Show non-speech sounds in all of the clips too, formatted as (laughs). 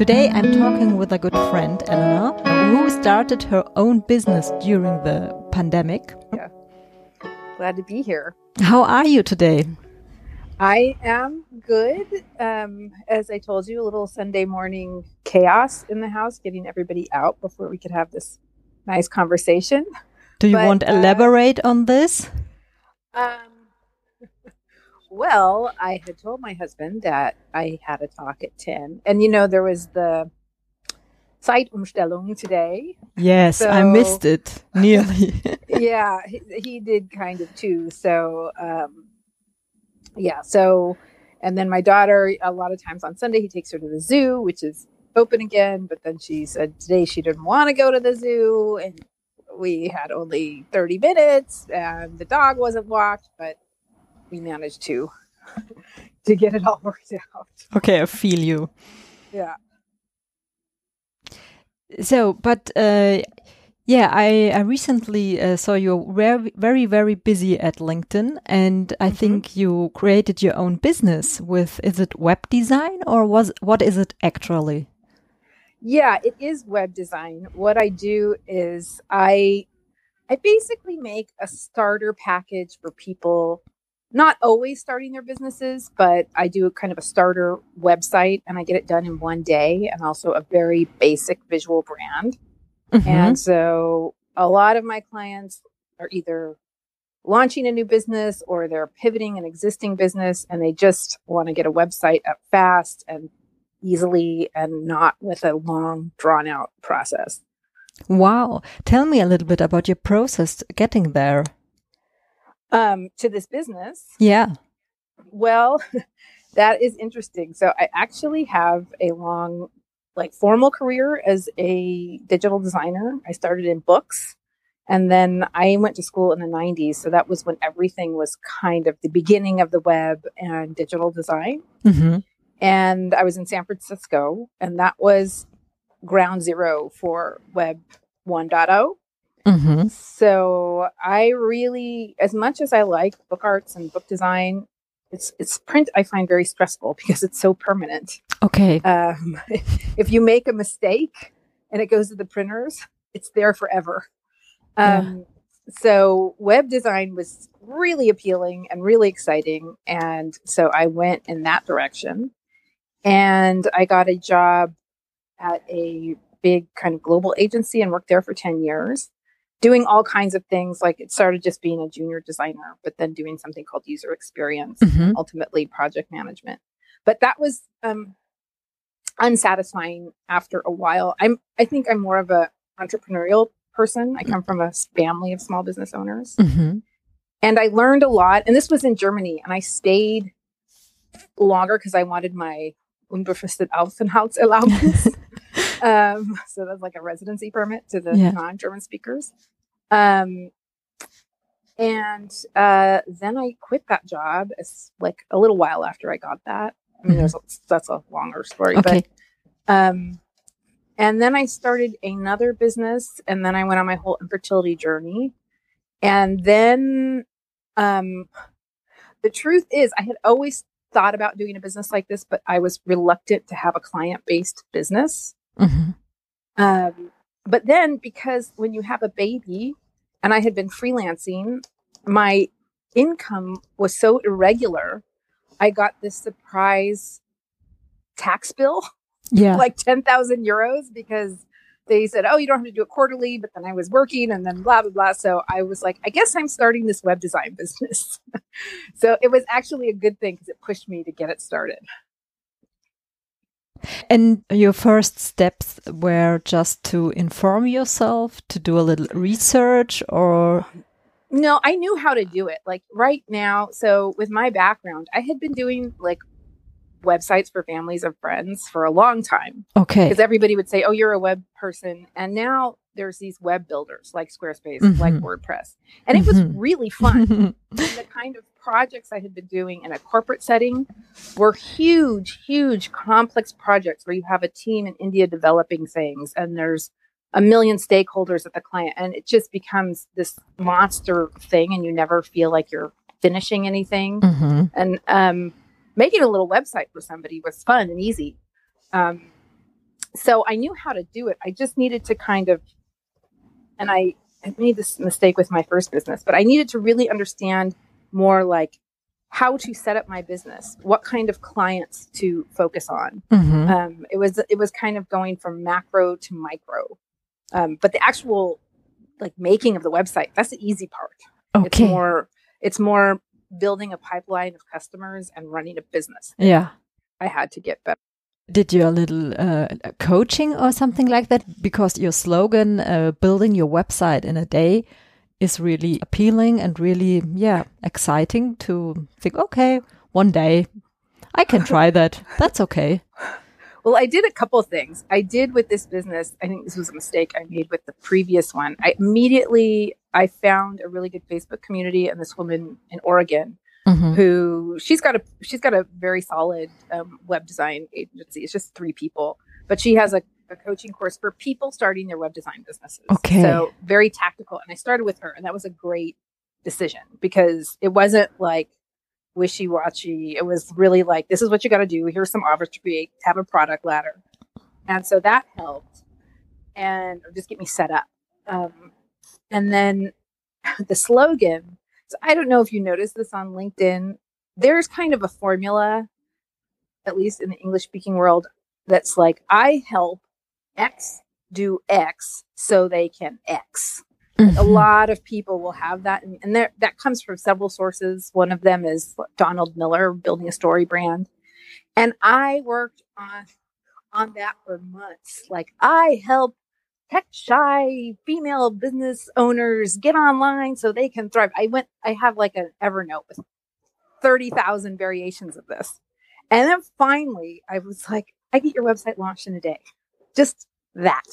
Today I'm talking with a good friend, Eleanor, who started her own business during the pandemic. Yeah. Glad to be here. How are you today? I am good. Um, as I told you, a little Sunday morning chaos in the house, getting everybody out before we could have this nice conversation. Do you but, want to uh, elaborate on this? Um, well, I had told my husband that I had a talk at 10. And, you know, there was the Zeitumstellung today. Yes, so, I missed it nearly. (laughs) yeah, he, he, did kind of too. So, um, yeah. So, and then my daughter, a lot of times on Sunday, he takes her to the zoo, which is open again. But then she said today she didn't want to go to the zoo, and we had only 30 minutes, and the dog wasn't walked, but we managed to (laughs) to get it all (laughs) worked out. Okay, I feel you. Yeah. So, but uh, yeah, I, I recently uh, saw you very, very, very busy at LinkedIn, and I mm -hmm. think you created your own business with is it web design or was what is it actually? Yeah, it is web design. What I do is I I basically make a starter package for people not always starting their businesses, but I do kind of a starter website and I get it done in one day and also a very basic visual brand. Mm-hmm. And so a lot of my clients are either launching a new business or they're pivoting an existing business and they just want to get a website up fast and easily and not with a long drawn out process. Wow. Tell me a little bit about your process getting there um, to this business. Yeah. Well, (laughs) that is interesting. So I actually have a long, like, formal career as a digital designer. I started in books. And then I went to school in the 90s. So that was when everything was kind of the beginning of the web and digital design. Mm-hmm. And I was in San Francisco, and that was ground zero for Web 1.0. Mm-hmm. So I really, as much as I like book arts and book design, it's it's print I find very stressful because it's so permanent. Okay. Um, (laughs) if you make a mistake and it goes to the printers, it's there forever. Um, yeah. So web design was really appealing and really exciting, and so I went in that direction. And I got a job at a big kind of global agency and worked there for 10 years doing all kinds of things. Like it started just being a junior designer, but then doing something called user experience, mm-hmm. ultimately project management. But that was um, unsatisfying after a while. I'm I think I'm more of a entrepreneurial person. I come from a family of small business owners. Mm-hmm. And I learned a lot. And this was in Germany. And I stayed longer because I wanted my unbefristet Aufenthaltserlaubnis. Um, (laughs) so that's like a residency permit to the yeah. non-German speakers. Um, and uh, then I quit that job as like a little while after I got that. I mean, mm-hmm. there's a, that's a longer story, okay. but um, and then I started another business, and then I went on my whole infertility journey, and then um, the truth is, I had always thought about doing a business like this, but I was reluctant to have a client based business. Mm-hmm. Um, but then, because when you have a baby, and I had been freelancing, my income was so irregular. I got this surprise tax bill, yeah, (laughs) like ten thousand euros, because they said, "Oh, you don't have to do it quarterly." But then I was working, and then blah blah blah. So I was like, "I guess I'm starting this web design (laughs) business." (laughs) so it was actually a good thing because it pushed me to get it started. And your first steps were just to inform yourself, to do a little research, or? No, I knew how to do it. Like right now, so with my background, I had been doing like websites for families of friends for a long time. Okay. Because everybody would say, oh, you're a web person. And now there's these web builders like Squarespace, mm-hmm. like WordPress. And it was mm-hmm. really fun. (laughs) the kind of projects I had been doing in a corporate setting were huge, huge, complex projects where you have a team in India developing things and there's a million stakeholders at the client. And it just becomes this monster thing and you never feel like you're finishing anything. Mm-hmm. And um, making a little website for somebody was fun and easy. Um, so I knew how to do it. I just needed to kind of, and I, I made this mistake with my first business, but I needed to really understand more like how to set up my business, what kind of clients to focus on. Mhm. Um, it was it was kind of going from macro to micro, um, but the actual like making of the website that's the easy part. Okay. It's more it's more building a pipeline of customers and running a business. Yeah. I had to get better. Did you a little uh, coaching or something like that? Because your slogan, uh, building your website in a day, is really appealing and really, yeah, exciting to think, okay, one day I can try (laughs) that. That's okay. Well, I did a couple of things. I did with this business. I think this was a mistake I made with the previous one. I immediately I found a really good Facebook community and this woman in Oregon Mhm. who she's got a she's got a very solid um, web design agency. It's just three people, but she has a, a coaching course for people starting their web design businesses. Okay. so very tactical. And I started with her, and that was a great decision because it wasn't like wishy washy. It was really like this is what you got to do. Here's some offers to create. Have a product ladder, and so that helped, and just get me set up. Um, and then (laughs) the slogan so I don't know if you noticed this on LinkedIn. There's kind of a formula, at least in the English speaking world, that's like, I help X do X so they can X. A Mhm. lot of people will have that. And, and there, that comes from several sources. One of them is Donald Miller, building a story brand. And I worked on, on that for months. Like, I help tech shy female business owners get online so they can thrive. I went, I have like an Evernote with 30,000 variations of this. And then finally, I was like, I get your website launched in a day. Just that.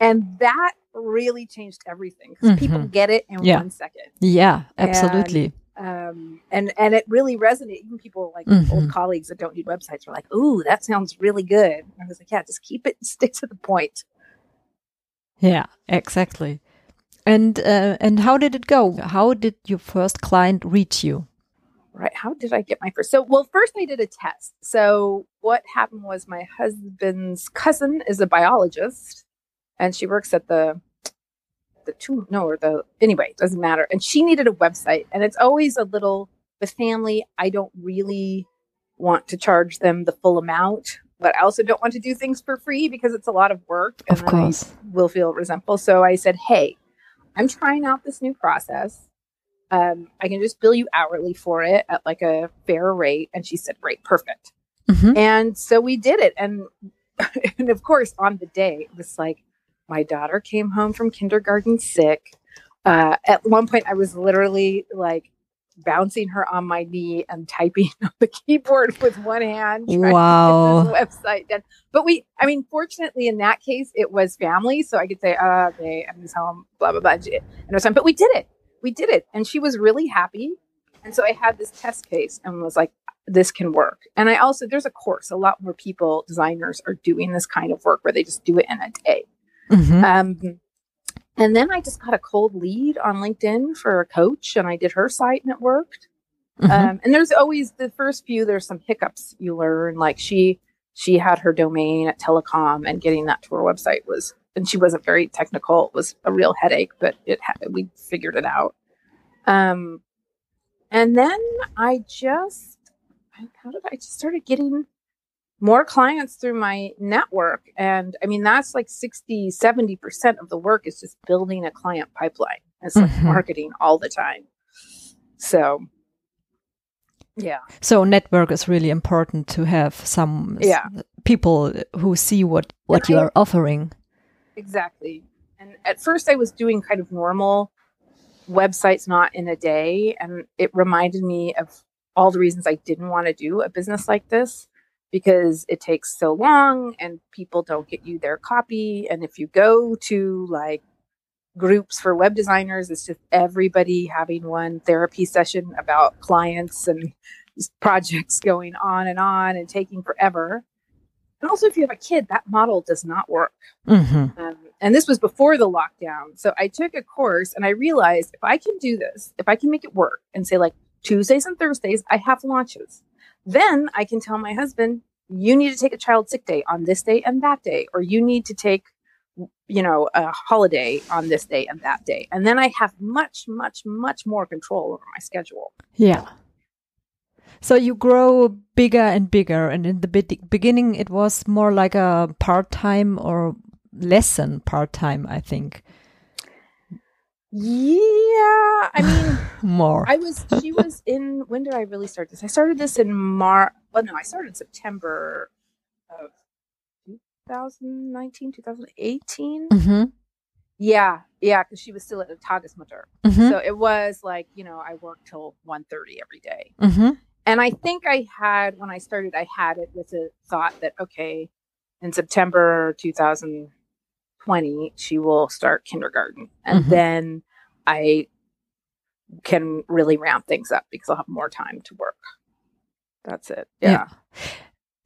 And that really changed everything because people Mhm. get it in Yeah. one second. Yeah, absolutely. Um, and, and it really resonated. Even people like Mhm. old colleagues that don't need websites were like, Ooh, that sounds really good. And I was like, yeah, just keep it, stick to the point. Yeah, exactly. And uh, and how did it go? How did your first client reach you? right how did i get my first so well first i did a test so what happened was my husband's cousin is a biologist and she works at the the two no or the anyway it doesn't matter and she needed a website and it's always a little with family i don't really want to charge them the full amount but i also don't want to do things for free because it's a lot of work and Of then I will feel resentful. So I said, Hey, I'm trying out this new process. Um, I can just bill you hourly for it at like a fair rate. And she said, Great, perfect. Mhm. And so we did it. And (laughs) and of course, on the day, it was like my daughter came home from kindergarten sick. Uh, at one point, I was literally like bouncing her on my knee and typing (laughs) on the keyboard with one hand. trying to get Wow. this website done. But we, I mean, fortunately, in that case, it was family, so I could say, uh, "Okay, I'm just home." Blah blah blah. And it was fine. But we did it. We did it, and she was really happy. And so I had this test case and was like, "This can work." And I also there's a course. A lot more people, designers, are doing this kind of work where they just do it in a day. Mhm. Um, and then I just got a cold lead on LinkedIn for a coach, and I did her site, and it worked. Mhm. Um, and there's always the first few. There's some hiccups you learn. Like she she had her domain at Telekom, and getting that to her website was, and she wasn't very technical. It was a real headache, but it ha- we figured it out. Um, and then I just how did I just started getting more clients through my network. And i mean that's like 60 70% of the work is just building a client pipeline. It's like Mhm. marketing all the time. So yeah. So network is really important to have some Yeah. people who see what what you are offering. exactly. And at first i was doing kind of normal websites not in a day. And it reminded me of all the reasons i didn't want to do a business like this because it takes so long and people don't get you their copy. And if you go to like groups for web designers it's just everybody having one therapy session about clients and projects going on and on and taking forever. And also if you have a kid that model does not work. Hmm um, and this was before the lockdown. So I took a course and I realized if I can do this, if I can make it work and say like Tuesdays and Thursdays, I have launches, then I can tell my husband, you need to take a child sick day on this day and that day, or you need to take, you know, a holiday on this day and that day. And then I have much, much, much more control over my schedule. Yeah. So you grow bigger and bigger. And in the be beginning, it was more like a part time or lesson part time, I think. Yeah. I mean, (sighs) more. I was, she was (laughs) in, when did I really start this? I started this in March. Well, no, I started September of 2019, 2018. Mm -hmm. Yeah, yeah, because she was still at the Tagesmutter. Mm -hmm. So it was like, you know, I worked till 1.30 every day. Mm -hmm. And I think I had, when I started, I had it with a thought that, okay, in September 2020, she will start kindergarten. And Mhm. then I can really ramp things up because I'll have more time to work. That's it. Yeah. Yeah.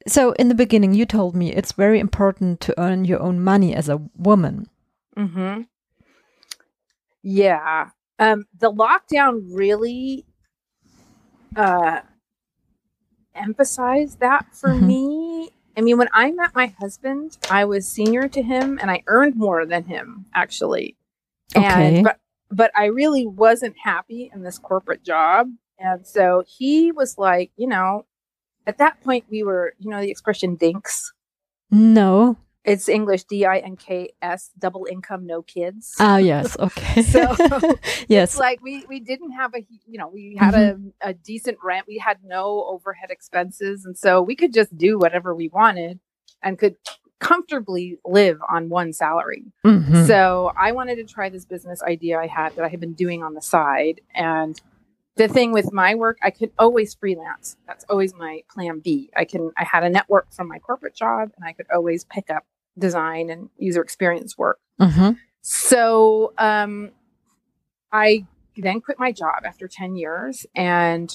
So in the beginning, you told me it's very important to earn your own money as a woman. Mm-hmm. Yeah. Um, the lockdown really uh, emphasized that for Mhm. me. I mean, when I met my husband, I was senior to him and I earned more than him, actually. Okay. And, but, but I really wasn't happy in this corporate job. And so he was like, you know, at that point, we were, you know, the expression dinks. No. It's English D I N K S, double income, no kids. Ah, yes. Okay. (laughs) So- (laughs) yes. It's like we we didn't have a you know we had a, a decent rent we had no overhead expenses and so we could just do whatever we wanted and could comfortably live on one salary Mhm. so i wanted to try this business idea i had that i had been doing on the side and the thing with my work i could always freelance that's always my plan b i can i had a network from my corporate job and i could always pick up design and user experience work Mhm. so um, I then quit my job after 10 years and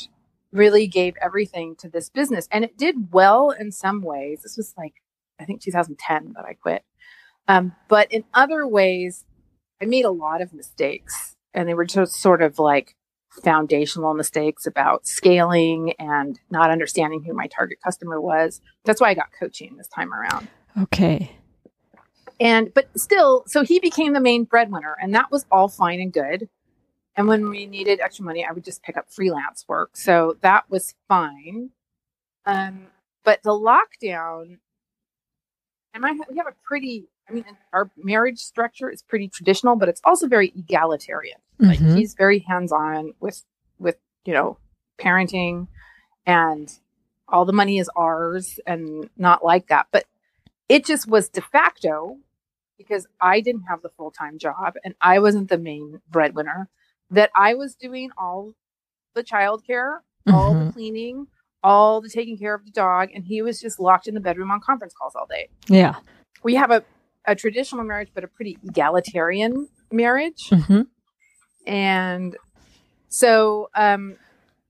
really gave everything to this business. And it did well in some ways. This was like, I think 2010 that I quit. Um, but in other ways, I made a lot of mistakes. And they were just sort of like foundational mistakes about scaling and not understanding who my target customer was. That's why I got coaching this time around Okay. And but still so he became the main breadwinner and that was all fine and good. And when we needed extra money i would just pick up freelance work. So that was fine. Um but the lockdown and my we have a pretty i mean our marriage structure is pretty traditional but it's also very egalitarian. Like Mhm. he's very hands-on with with you know parenting and all the money is ours and not like that. But it just was de facto because i didn't have the full-time job and i wasn't the main breadwinner that i was doing all the childcare all the Mhm. cleaning all the taking care of the dog and he was just locked in the bedroom on conference calls all day Yeah. we have a, a traditional marriage but a pretty egalitarian marriage Mhm. and so um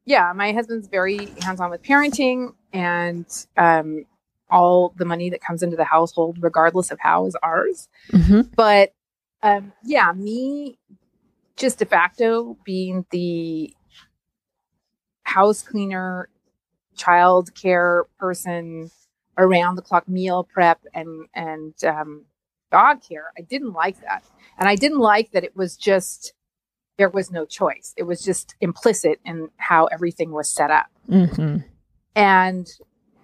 yeah my husband's very hands-on with parenting and um all the money that comes into the household regardless of how is ours Mhm. but um yeah me just de facto being the house cleaner child care person around the clock meal prep and and um dog care i didn't like that and i didn't like that it was just there was no choice it was just implicit in how everything was set up Mhm. and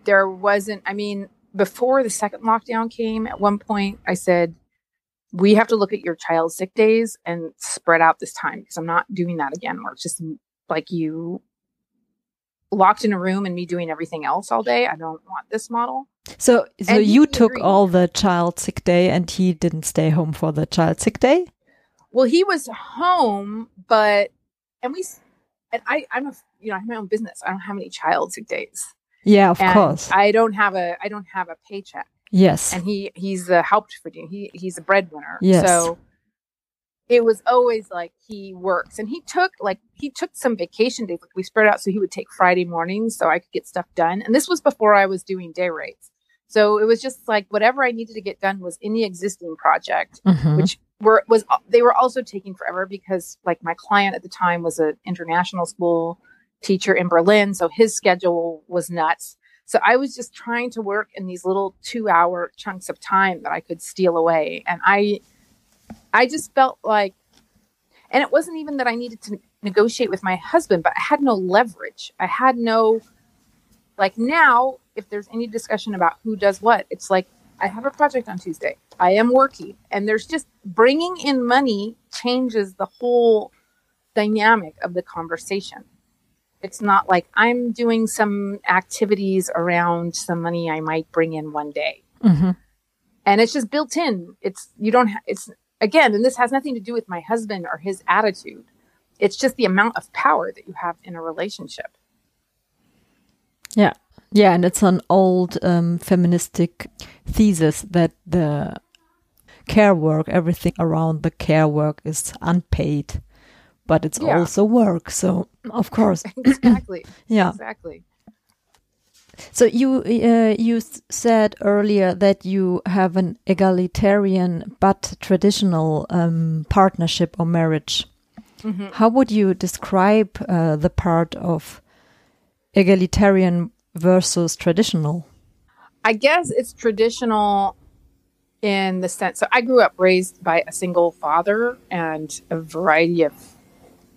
there wasn't i mean before the second lockdown came at one point i said we have to look at your child's sick days and spread out this time because i'm not doing that again where it's just mm, like you locked in a room and me doing everything else all day i don't want this model So, so And you took agreed. all the child sick day, and he didn't stay home for the child sick day. well he was home but and we and i i'm a you know i have my own business i don't have any child sick days Yeah, of and course. i don't have a i don't have a paycheck yes. and he he's the Hauptverdienst. He he's a breadwinner. Yes. So it was always like he works, and he took like he took some vacation days. Like we spread out, so he would take Friday mornings, so I could get stuff done. And this was before I was doing day rates, so it was just like whatever I needed to get done was in the existing project, Mhm. which were was they were also taking forever because like my client at the time was an international school teacher in Berlin, so his schedule was nuts. So I was just trying to work in these little two hour chunks of time that I could steal away. And I, I just felt like, and it wasn't even that I needed to negotiate with my husband, but I had no leverage. I had no, like now, if there's any discussion about who does what, it's like, I have a project on Tuesday. I am working. And there's just bringing in money changes the whole dynamic of the conversation. It's not like I'm doing some activities around some money I might bring in one day. Mm-hmm. And it's just built in. It's, you don't, ha- it's, again, and this has nothing to do with my husband or his attitude. It's just the amount of power that you have in a relationship. Yeah. Yeah. And it's an old um, feministic thesis that the care work, everything around the care work is unpaid but it's yeah. also work. So of (laughs) course, exactly. (clears throat) yeah, exactly. So you uh, you said earlier that you have an egalitarian but traditional um, partnership or marriage. Mm -hmm. How would you describe uh, the part of egalitarian versus traditional? I guess it's traditional in the sense. So I grew up raised by a single father and a variety of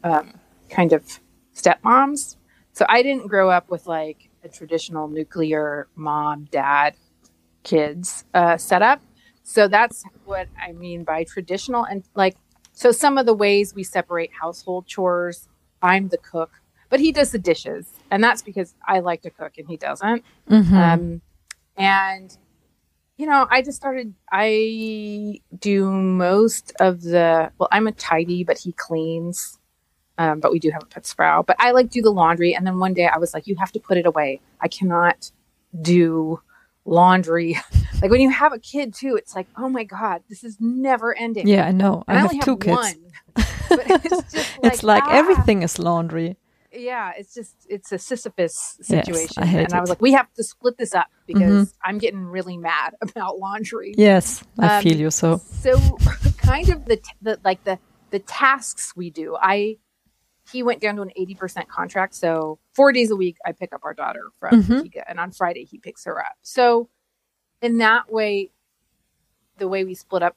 um, kind of stepmoms. So I didn't grow up with like a traditional nuclear mom, dad, kids uh, setup. So that's what I mean by traditional. And like, so some of the ways we separate household chores, I'm the cook, but he does the dishes. And that's because I like to cook and he doesn't. Mm-hmm. Um, and, you know, I just started, I do most of the, well, I'm a tidy, but he cleans. Um, but we do have a Putzfrau. But I like do the laundry. And then one day I was like, you have to put it away. I cannot do laundry. (laughs) like when you have a kid too, it's like, oh my God, this is never ending. Yeah, I know. I, I, have two have kids. One, it's (laughs) just like, it's like ah. everything is laundry. Yeah, it's just it's a Sisyphus situation. Yes, I hate and it. I was like, we have to split this up because mm-hmm. I'm getting really mad (laughs) about laundry. Yes, I um, feel you so. So kind of the, the like the the tasks we do. I he went down to an 80% contract. So four days a week, I pick up our daughter from mm and on Friday, he picks her up. So in that way, the way we split up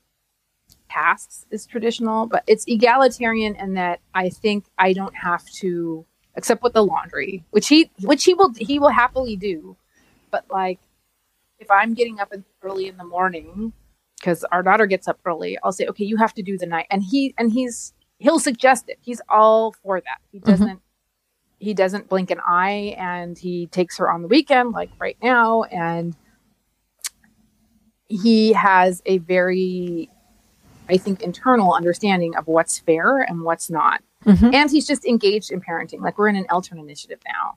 tasks is traditional, but it's egalitarian in that I think I don't have to, except with the laundry, which he, which he will, he will happily do. But like, if I'm getting up early in the morning, because our daughter gets up early, I'll say, okay, you have to do the night. And he, and he's, he'll suggest it. He's all for that. He mm-hmm. doesn't mm-hmm. he doesn't blink an eye and he takes her on the weekend like right now and he has a very I think internal understanding of what's fair and what's not. Mm-hmm. And he's just engaged in parenting. Like we're in an Eltern initiative now.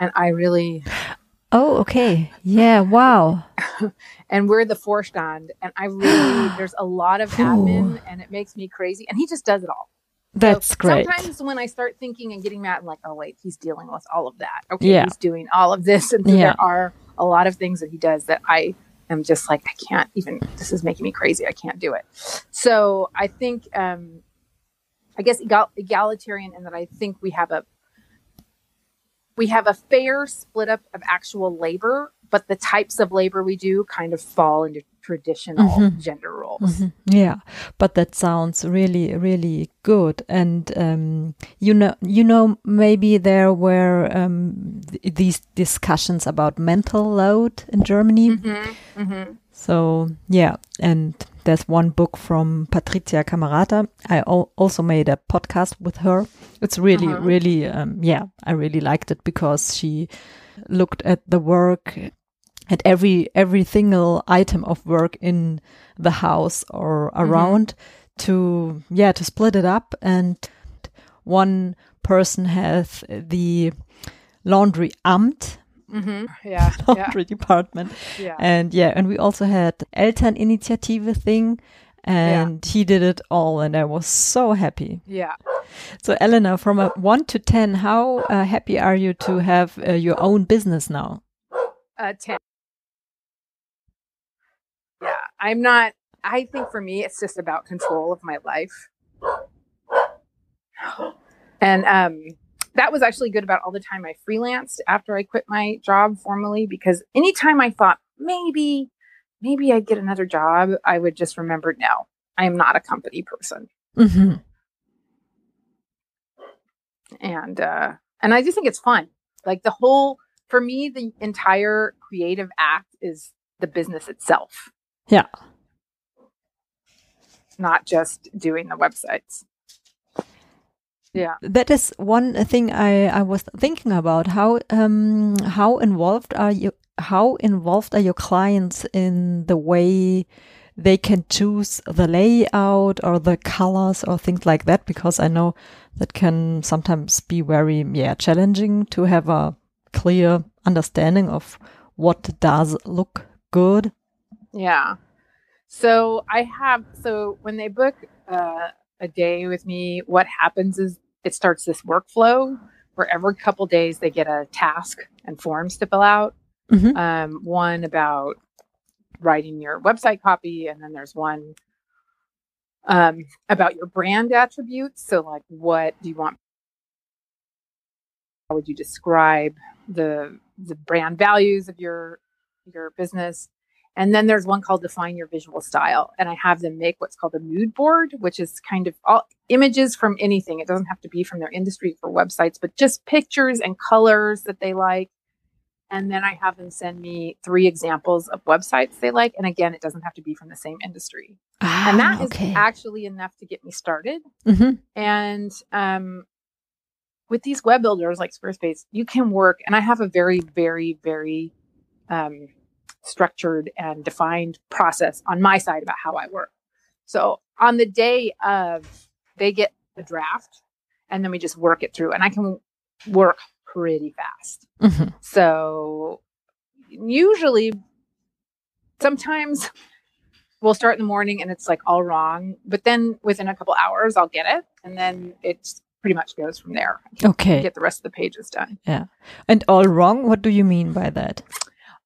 And I really Oh, okay. Yeah, wow. (laughs) and we're the Vorstand and I really (gasps) there's a lot of admin and it makes me crazy and he just does it all. That's so great. Sometimes when I start thinking and getting mad, I'm like, oh wait, he's dealing with all of that. Okay, yeah. he's doing all of this, (laughs) and so yeah. there are a lot of things that he does that I am just like, I can't even. This is making me crazy. I can't do it. So I think, um, I guess egal- egalitarian, in that I think we have a we have a fair split up of actual labor, but the types of labor we do kind of fall into traditional mm-hmm. gender roles. Mm-hmm. Yeah, but that sounds really, really good. And um, you know, you know, maybe there were um, th- these discussions about mental load in Germany. Mm-hmm. mm-hmm. So yeah, and there's one book from Patricia Cammarata. I al- also made a podcast with her. It's really, uh-huh. really, um, yeah, I really liked it because she looked at the work at every every single item of work in the house or mm-hmm. around mm-hmm. to yeah to split it up and one person has the laundry amt mm-hmm. (laughs) yeah laundry yeah. department yeah. and yeah and we also had elterninitiative thing and yeah. he did it all and i was so happy yeah so elena from a 1 to 10 how uh, happy are you to have uh, your own business now uh, 10 I'm not, I think for me, it's just about control of my life. And um, that was actually good about all the time I freelanced after I quit my job formally because anytime I thought maybe, maybe I'd get another job, I would just remember no, I am not a company person. Mm-hmm. And, uh, and I just think it's fun. Like the whole, for me, the entire creative act is the business itself. Yeah. Not just doing the websites. Yeah. That is one thing I, I was thinking about. How um how involved are you how involved are your clients in the way they can choose the layout or the colors or things like that? Because I know that can sometimes be very yeah challenging to have a clear understanding of what does look good. Yeah. So I have so when they book uh, a day with me, what happens is it starts this workflow where every couple days they get a task and forms to fill out. Mhm. Um, one about writing your website copy, and then there's one um, about your brand attributes. So, like, what do you want? How would you describe the the brand values of your your business? And then there's one called Define Your Visual Style. And I have them make what's called a mood board, which is kind of all images from anything. It doesn't have to be from their industry for websites, but just pictures and colors that they like. And then I have them send me three examples of websites they like. And again, it doesn't have to be from the same industry. and that Ah, is actually enough to get me started. Mhm. And um, with these web builders like Squarespace, you can work. And I have a very, very, very um, structured and defined process on my side about how I work. So on the day of, they get the draft, and then we just work it through. And I can work pretty fast. Mhm. So usually, sometimes we'll start in the morning and it's like all wrong, but then within a couple hours I'll get it, and then it pretty much goes from there. Okay. Get the rest of the pages done. Yeah. And all wrong? What do you mean by that?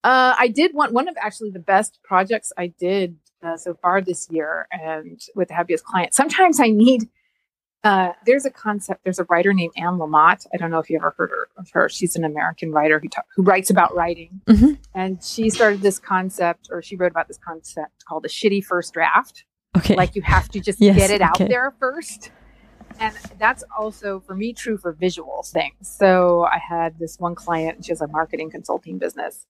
Uh, I did one one of actually the best projects I did uh, so far this year, and with the happiest client. Sometimes I need. Uh, there's a concept. There's a writer named Anne Lamott. I don't know if you ever heard her, of her. She's an American writer who ta- who writes about writing, Mhm. and she started this concept, or she wrote about this concept called the shitty first draft. Okay. Like you have to just (laughs) Yes, get it out okay. there first. And that's also for me true for visual things. So I had this one client, she has a marketing consulting business.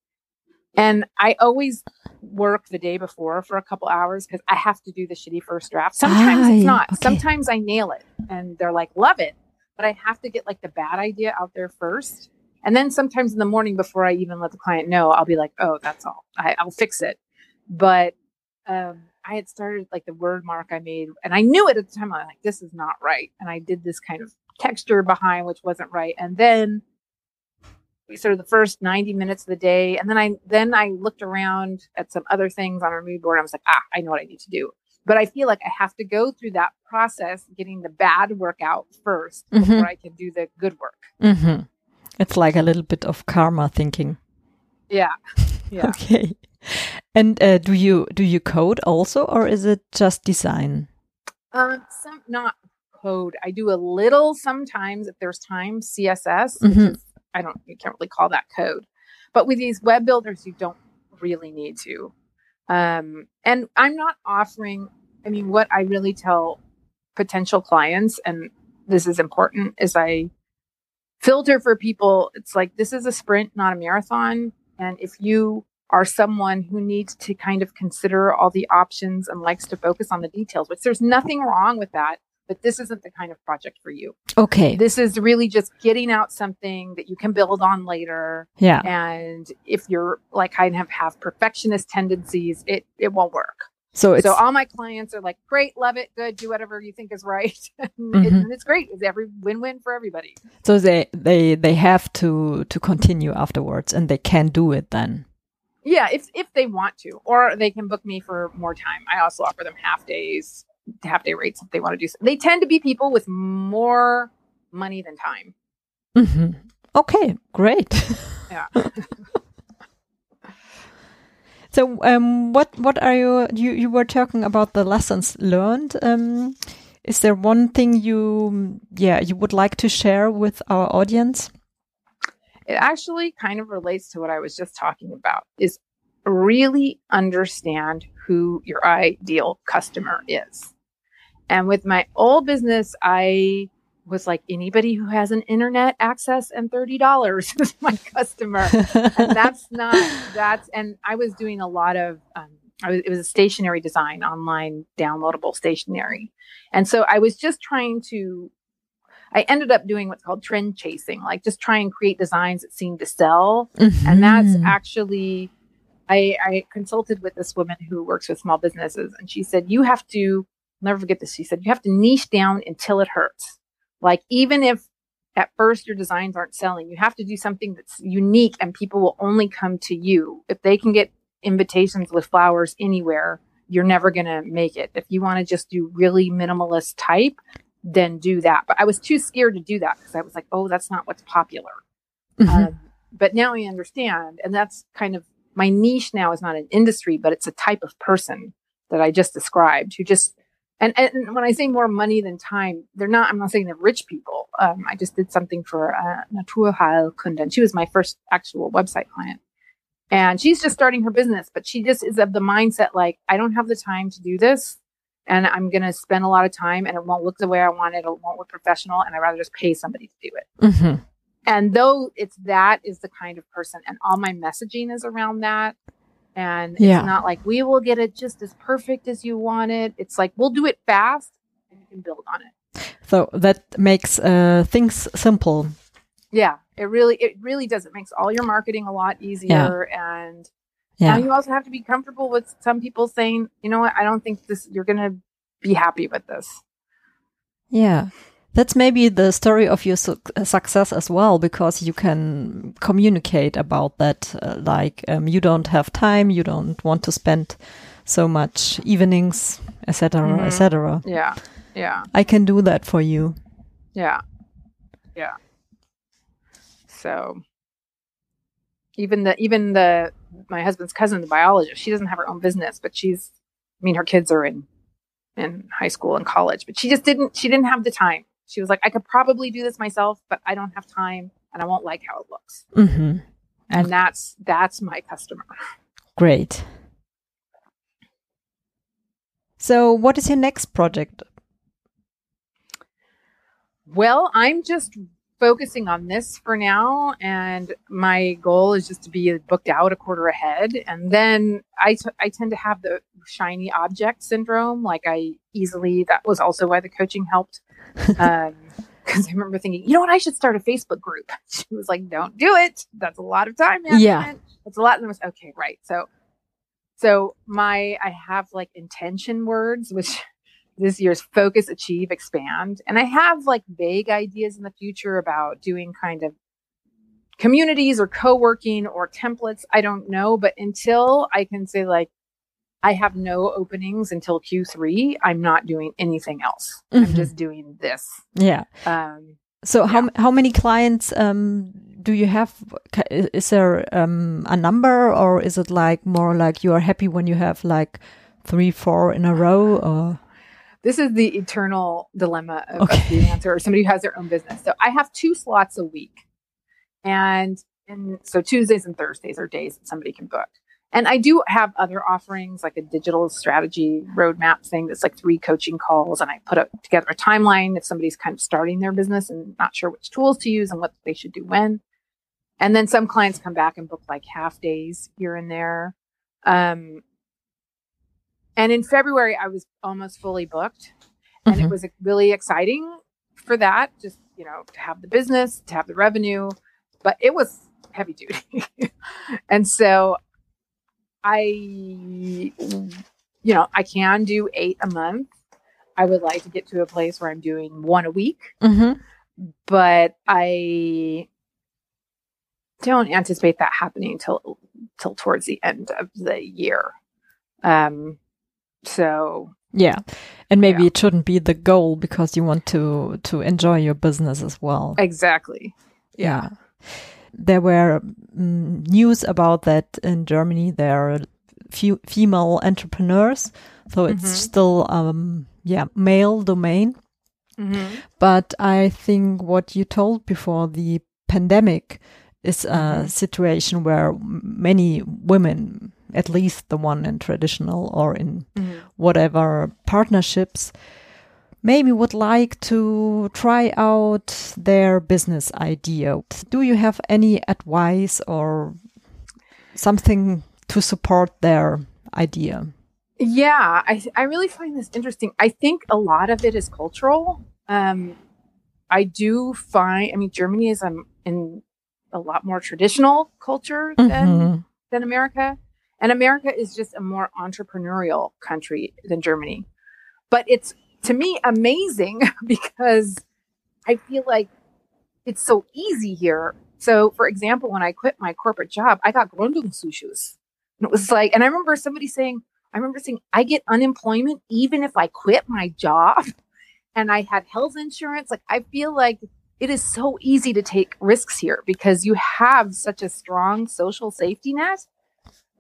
And I always work the day before for a couple hours because I have to do the shitty first draft. Sometimes it's not. okay. Sometimes I nail it and they're like, love it. But I have to get like the bad idea out there first. And then sometimes in the morning before I even let the client know, I'll be like, oh, that's all. I, I'll fix it. But um, I had started like the word mark I made, and I knew it at the time. I'm like, this is not right. And I did this kind of texture behind, which wasn't right. And then sort of the first 90 minutes of the day. And then I, then I looked around at some other things on our mood board. I was like, ah, I know what I need to do. But I feel like I have to go through that process, getting the bad work out 1st Mhm. before I can do the good work. hmm It's like a little bit of karma thinking. Yeah. (laughs) Yeah. Okay. And uh, do you do you code also, or is it just design? Um, some not code. I do a little sometimes if there's time. CSS, which Mhm. is I don't you can't really call that code, but with these web builders, you don't really need to. Um, and I'm not offering. I mean, what I really tell potential clients, and this is important, is I filter for people. It's like this is a sprint, not a marathon. And if you are someone who needs to kind of consider all the options and likes to focus on the details, which there's nothing wrong with that, but this isn't the kind of project for you. Okay. This is really just getting out something that you can build on later. Yeah. And if you're like I of have perfectionist tendencies, it it won't work. So it's so all my clients are like, great, love it, good, do whatever you think is right. (laughs) and, it- Mhm. and it's great. It's every win-win for everybody. so they they they have to to continue afterwards, and they can do it then. Yeah, if if they want to, or they can book me for more time. I also offer them half days, half day rates if they want to do. So. They tend to be people with more money than time. hmm Okay, great. (laughs) Yeah. (laughs) so, um, what what are you you you were talking about the lessons learned? Um, is there one thing you, yeah, you would like to share with our audience? It actually kind of relates to what I was just talking about is really understand who your ideal customer is. And with my old business, I was like anybody who has an internet access and $30 (laughs) is my customer. (laughs) and that's not, that's, and I was doing a lot of, um, was, it was a stationary design, online downloadable stationery. And so I was just trying to, I ended up doing what's called trend chasing, like just try and create designs that seem to sell. Mm-hmm. And that's actually, I, I consulted with this woman who works with small businesses and she said, you have to, never forget this. She said, you have to niche down until it hurts. Like even if at first your designs aren't selling, you have to do something that's unique and people will only come to you. If they can get invitations with flowers anywhere, you're never going to make it. If you want to just do really minimalist type, then do that. But I was too scared to do that because I was like, oh, that's not what's popular. Mm-hmm. Um, but now I understand. And that's kind of my niche now is not an industry, but it's a type of person that I just described who just, and, and when I say more money than time, they're not, I'm not saying they're rich people. Um, I just did something for uh, Naturheilkunde. She was my first actual website client and she's just starting her business but she just is of the mindset like i don't have the time to do this and i'm going to spend a lot of time and it won't look the way i want it it won't look professional and i'd rather just pay somebody to do it mm-hmm. and though it's that is the kind of person and all my messaging is around that and yeah. it's not like we will get it just as perfect as you want it it's like we'll do it fast and you can build on it so that makes uh, things simple yeah, it really it really does. It makes all your marketing a lot easier yeah. and yeah. now you also have to be comfortable with some people saying, "You know what? I don't think this you're going to be happy with this." Yeah. That's maybe the story of your su success as well, because you can communicate about that. Uh, like, um, you don't have time, you don't want to spend so much evenings, etc., mm -hmm. etc. Yeah, yeah. I can do that for you. Yeah, yeah. So even the even the my husband's cousin, the biologist, she doesn't have her own business, but she's I mean her kids are in in high school and college, but she just didn't she didn't have the time. She was like, I could probably do this myself, but I don't have time and I won't like how it looks. Mm-hmm. And that's that's my customer. Great. So, what is your next project? Well, I'm just focusing on this for now. And my goal is just to be booked out a quarter ahead. And then I, t- I tend to have the shiny object syndrome. Like I easily, that was also why the coaching helped. (laughs) Um, because I remember thinking, you know what, I should start a Facebook group. (laughs) She was like, "Don't do it. That's a lot of time management. Yeah, it's a lot." And I was okay, right. So, so my I have like intention words, which this year's focus, achieve, expand. And I have like vague ideas in the future about doing kind of communities or co-working or templates. I don't know, but until I can say like I have no openings until Q3, I'm not doing anything else. Mm-hmm. I'm just doing this. Yeah. Um, so yeah. how how many clients um, do you have? Is there um, a number, or is it like more like you are happy when you have like three, four in a row, or? This is the eternal dilemma of, okay. the answer, or somebody who has their own business. So I have two slots a week. And, and so Tuesdays and Thursdays are days that somebody can book. And I do have other offerings like a digital strategy roadmap thing that's like three coaching calls. And I put up together a timeline if somebody's kind of starting their business and not sure which tools to use and what they should do when. And then some clients come back and book like half days here and there. Um, and in February, I was almost fully booked. And mm-hmm. it was really exciting for that, just, you know, to have the business, to have the revenue, but it was heavy duty. (laughs) and so I, you know, I can do eight a month. I would like to get to a place where I'm doing one a week, mm-hmm. but I don't anticipate that happening till till towards the end of the year. Um, so yeah, and maybe yeah. it shouldn't be the goal because you want to to enjoy your business as well. Exactly. Yeah. yeah. There were um, news about that in Germany. There are few female entrepreneurs, so it's mm -hmm. still um, yeah male domain. Mm-hmm. But I think what you told before the pandemic is a Mhm. situation where many women, at least the one in traditional or in Mm-hmm. whatever partnerships, maybe would like to try out their business idea. Do you have any advice or something to support their idea? Yeah, I I really find this interesting. I think a lot of it is cultural. Um, I do find, I mean, Germany is um, in a lot more traditional culture than Mhm. than America, and America is just a more entrepreneurial country than Germany. But it's to me amazing (laughs) because I feel like it's so easy here. So, for example, when I quit my corporate job, I got Gründungszuschuss. And it was like, and I remember somebody saying, I remember saying, I get unemployment even if I quit my job (laughs) and I had health insurance. Like, I feel like it is so easy to take risks here because you have such a strong social safety net.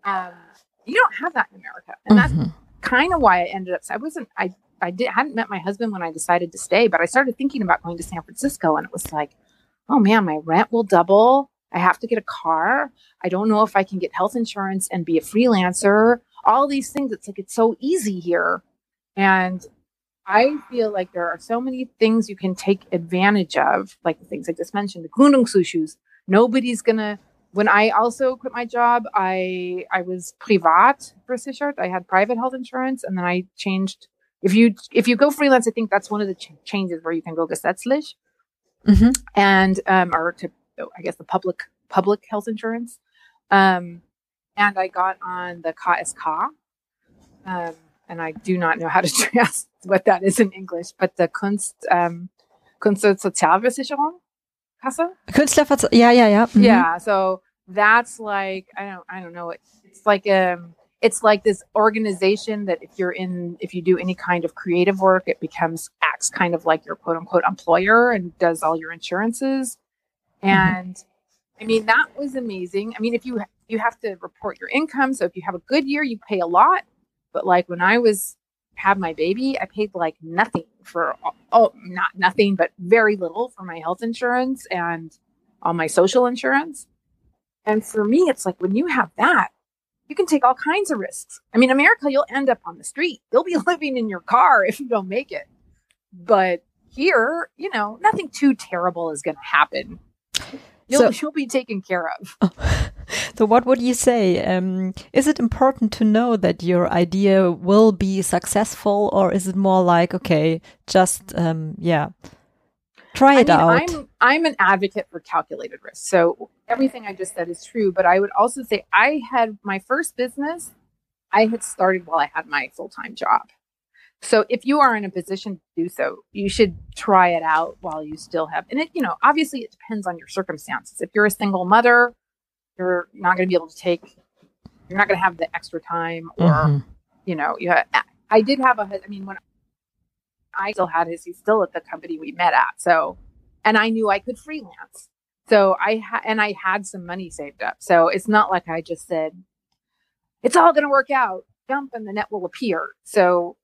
Um, you don't have that in America. And that's Mhm. kind of why I ended up, I wasn't, I, I did, hadn't met my husband when I decided to stay, but I started thinking about going to San Francisco and it was like, oh man, my rent will double. I have to get a car. I don't know if I can get health insurance and be a freelancer. All these things. It's like, it's so easy here. And I feel like there are so many things you can take advantage of, like the things I just mentioned, the Gründungszuschuss. Nobody's gonna. When I also quit my job, I I was privat versichert. I had private health insurance, and then I changed. If you if you go freelance, I think that's one of the ch- changes where you can go gesetzlich Mhm. and um, or to I guess the public public health insurance. Um, and I got on the KSK, um, and I do not know how to (laughs) translate what that is in English, but the Kunst um, Kunstsozialversicherung Kasse. Künstlerverz yeah, yeah, yeah. Mhm. Yeah, so that's like I don't I don't know. It, it's like um it's like this organization that if you're in if you do any kind of creative work, it becomes acts kind of like your quote unquote employer and does all your insurances. And I mean that was amazing. I mean if you you have to report your income, so if you have a good year, you pay a lot. But like when I was had my baby, I paid like nothing for oh not nothing, but very little for my health insurance and all my social insurance. And for me, it's like when you have that, you can take all kinds of risks. I mean, America, you'll end up on the street. You'll be (laughs) living in your car if you don't make it. But here, you know, nothing too terrible is going to happen. You'll, So- you'll be taken care of. (laughs) So, what would you say? Um, is it important to know that your idea will be successful, or is it more like, okay, just um, yeah, try I it mean, out? I'm I'm an advocate for calculated risk. So everything I just said is true, but I would also say I had my first business I had started while I had my full-time job. So if you are in a position to do so, you should try it out while you still have and it you know, obviously it depends on your circumstances. If you're a single mother, you're not going to be able to take you're not going to have the extra time or Mhm. you know, you ha- I did have a, I mean, when I still had his, he's still at the company we met at. So, and I knew I could freelance. So I, ha- and I had some money saved up. So it's not like I just said, it's all going to work out, jump and the net will appear. So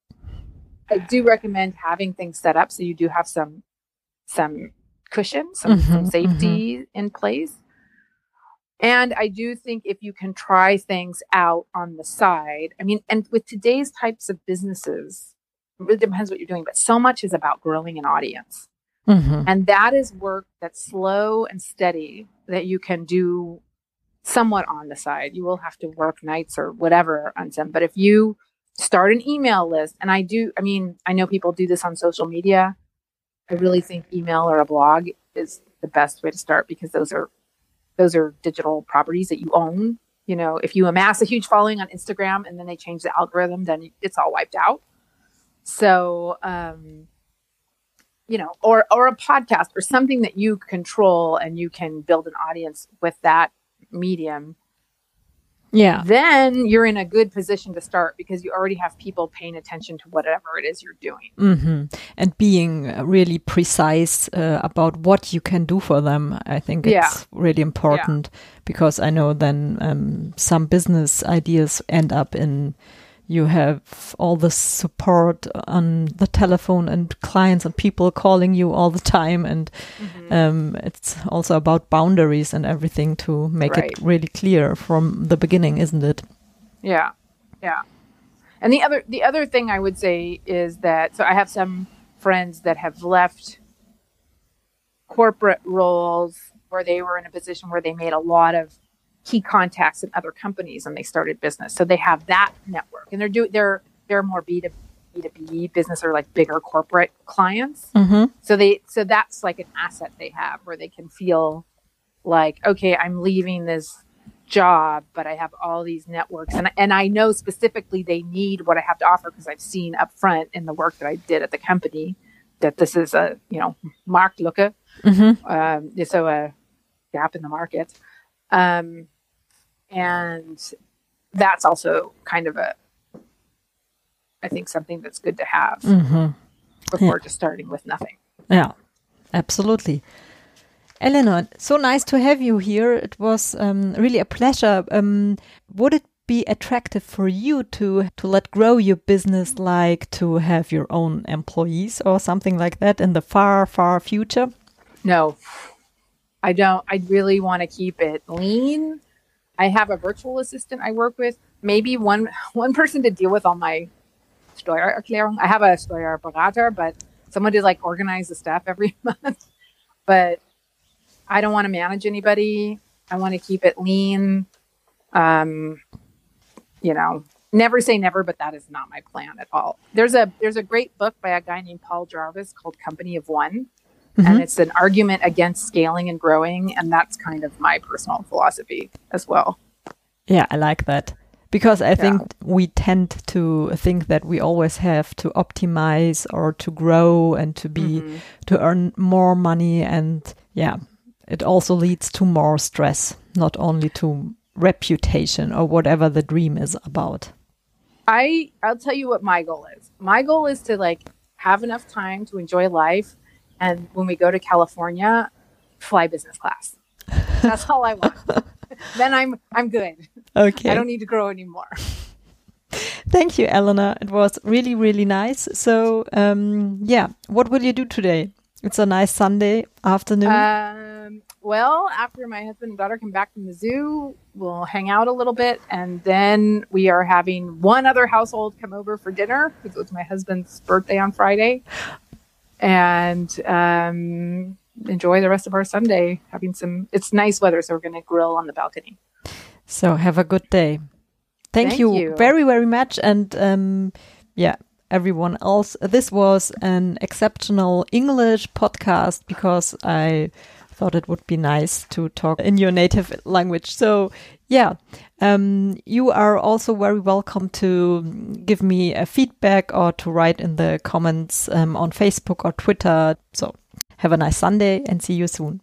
I do recommend having things set up. So you do have some, some cushion, some, some Mhm, safety in place. And I do think if you can try things out on the side, I mean, and with today's types of businesses, really depends what you're doing, but so much is about growing an audience. Mhm. And that is work that's slow and steady that you can do somewhat on the side. You will have to work nights or whatever on some, but if you start an email list, and I do, I mean, I know people do this on social media. I really think email or a blog is the best way to start because those are those are digital properties that you own. You know, if you amass a huge following on Instagram and then they change the algorithm, then it's all wiped out. So, um, you know, or or a podcast or something that you control and you can build an audience with that medium. Yeah. Then you're in a good position to start because you already have people paying attention to whatever it is you're doing. hmm And being uh, really precise uh, about what you can do for them, I think Yeah. it's really important because I know then um, some business ideas end up in you have all the support on the telephone and clients and people calling you all the time and Mhm. um, it's also about boundaries and everything to make Right. it really clear from the beginning isn't it Yeah, yeah. And the other the other thing I would say is that so I have some friends that have left corporate roles where they were in a position where they made a lot of key contacts in other companies and they started business. So they have that network and they're doing they're they're more B to B to B business or like bigger corporate clients. mm-hmm. So they so that's like an asset they have where they can feel like okay, I'm leaving this job, but I have all these networks and and I know specifically they need what I have to offer because I've seen up front in the work that I did at the company that this is a you know Marktlücke Mm-hmm. um, so a gap in the market, um, and that's also kind of a I think something that's good to have Mm-hmm. before just starting with nothing. Yeah, absolutely. Eleanor, so nice to have you here. It was um, really a pleasure. Um, would it be attractive for you to to let grow your business, like to have your own employees or something like that in the far, far future? No, I don't. I really want to keep it lean. I have a virtual assistant I work with, maybe one (laughs) one person to deal with all my Steuererklärung. I have a Steuerberater, but someone to like organize the stuff every (laughs) month. But I don't want to manage anybody. I want to keep it lean. Um, you know, never say never, but that is not my plan at all. There's a there's a great book by a guy named Paul Jarvis called Company of One and it's an argument against scaling and growing and that's kind of my personal philosophy as well Yeah, I like that. Because I think we tend to think that we always have to optimize or to grow and to be Mhm. to earn more money and yeah, it also leads to more stress, not only to reputation or whatever the dream is about. i i'll tell you what my goal is my goal is to like have enough time to enjoy life and when we go to california fly business class that's all i want (laughs) then i'm i'm good Okay. i don't need to grow anymore Thank you, Eleanor. It was really, really nice. So, um, yeah, what will you do today? It's a nice Sunday afternoon. Um, well, after my husband and daughter come back from the zoo, we'll hang out a little bit, and then we are having one other household come over for dinner because it's my husband's birthday on Friday, and um, enjoy the rest of our Sunday. Having some, it's nice weather, so we're going to grill on the balcony. So have a good day. Thank, Thank you, you. very, very much. And um, yeah, everyone else. This was an exceptional English podcast because I thought it would be nice to talk in your native language. So yeah, um, you are also very welcome to give me a feedback or to write in the comments um, on Facebook or Twitter. So have a nice Sunday and see you soon.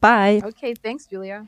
Bye. Okay, thanks, Julia.